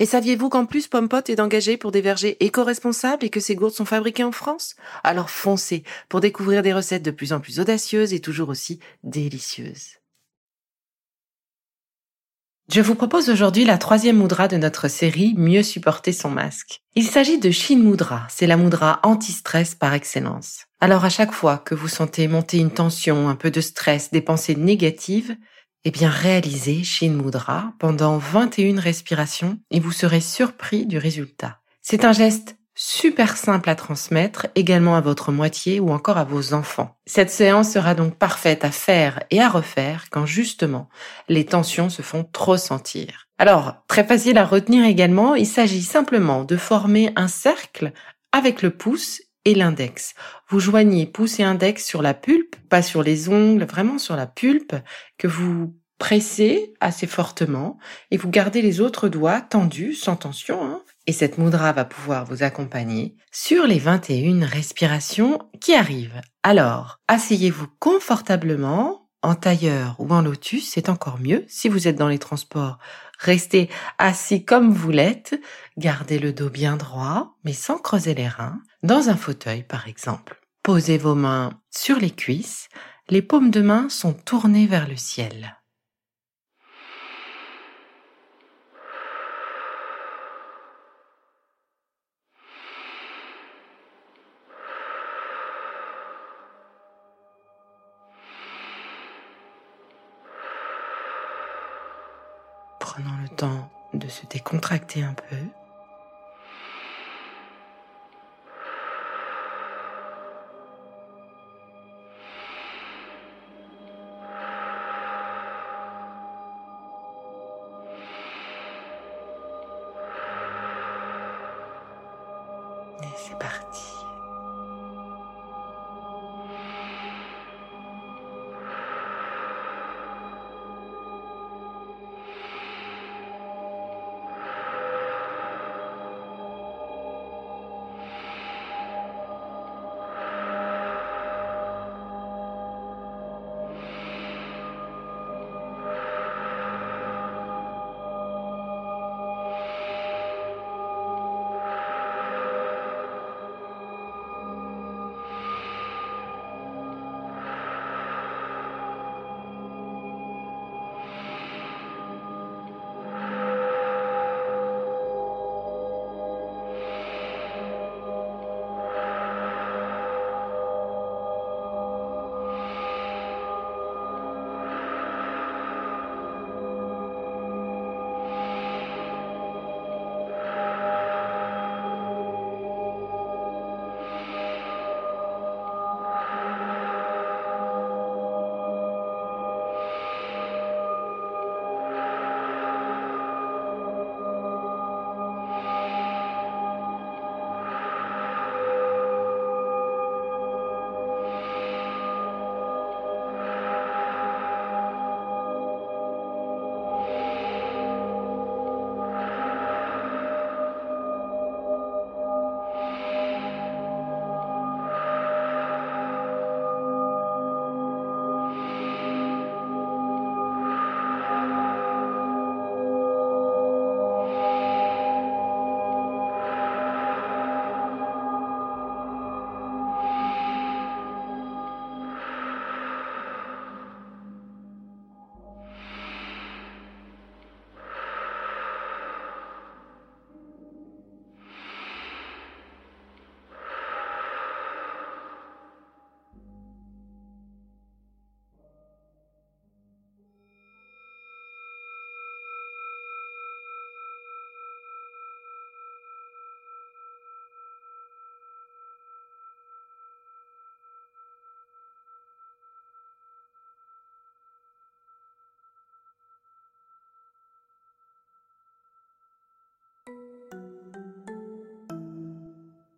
Et saviez-vous qu'en plus Pompot est engagé pour des vergers éco-responsables et que ces gourdes sont fabriquées en France? Alors foncez pour découvrir des recettes de plus en plus audacieuses et toujours aussi délicieuses. Je vous propose aujourd'hui la troisième moudra de notre série Mieux supporter son masque. Il s'agit de Shin Mudra, c'est la moudra anti-stress par excellence. Alors à chaque fois que vous sentez monter une tension, un peu de stress, des pensées négatives, eh bien, réalisez Shin Mudra pendant 21 respirations et vous serez surpris du résultat. C'est un geste super simple à transmettre également à votre moitié ou encore à vos enfants. Cette séance sera donc parfaite à faire et à refaire quand justement les tensions se font trop sentir. Alors, très facile à retenir également, il s'agit simplement de former un cercle avec le pouce et l'index. Vous joignez pouce et index sur la pulpe, pas sur les ongles, vraiment sur la pulpe, que vous pressez assez fortement et vous gardez les autres doigts tendus, sans tension. Hein. Et cette moudra va pouvoir vous accompagner sur les 21 respirations qui arrivent. Alors, asseyez-vous confortablement, en tailleur ou en lotus, c'est encore mieux. Si vous êtes dans les transports, restez assis comme vous l'êtes, gardez le dos bien droit, mais sans creuser les reins, dans un fauteuil par exemple. Posez vos mains sur les cuisses, les paumes de main sont tournées vers le ciel. Prenons le temps de se décontracter un peu. C'est parti.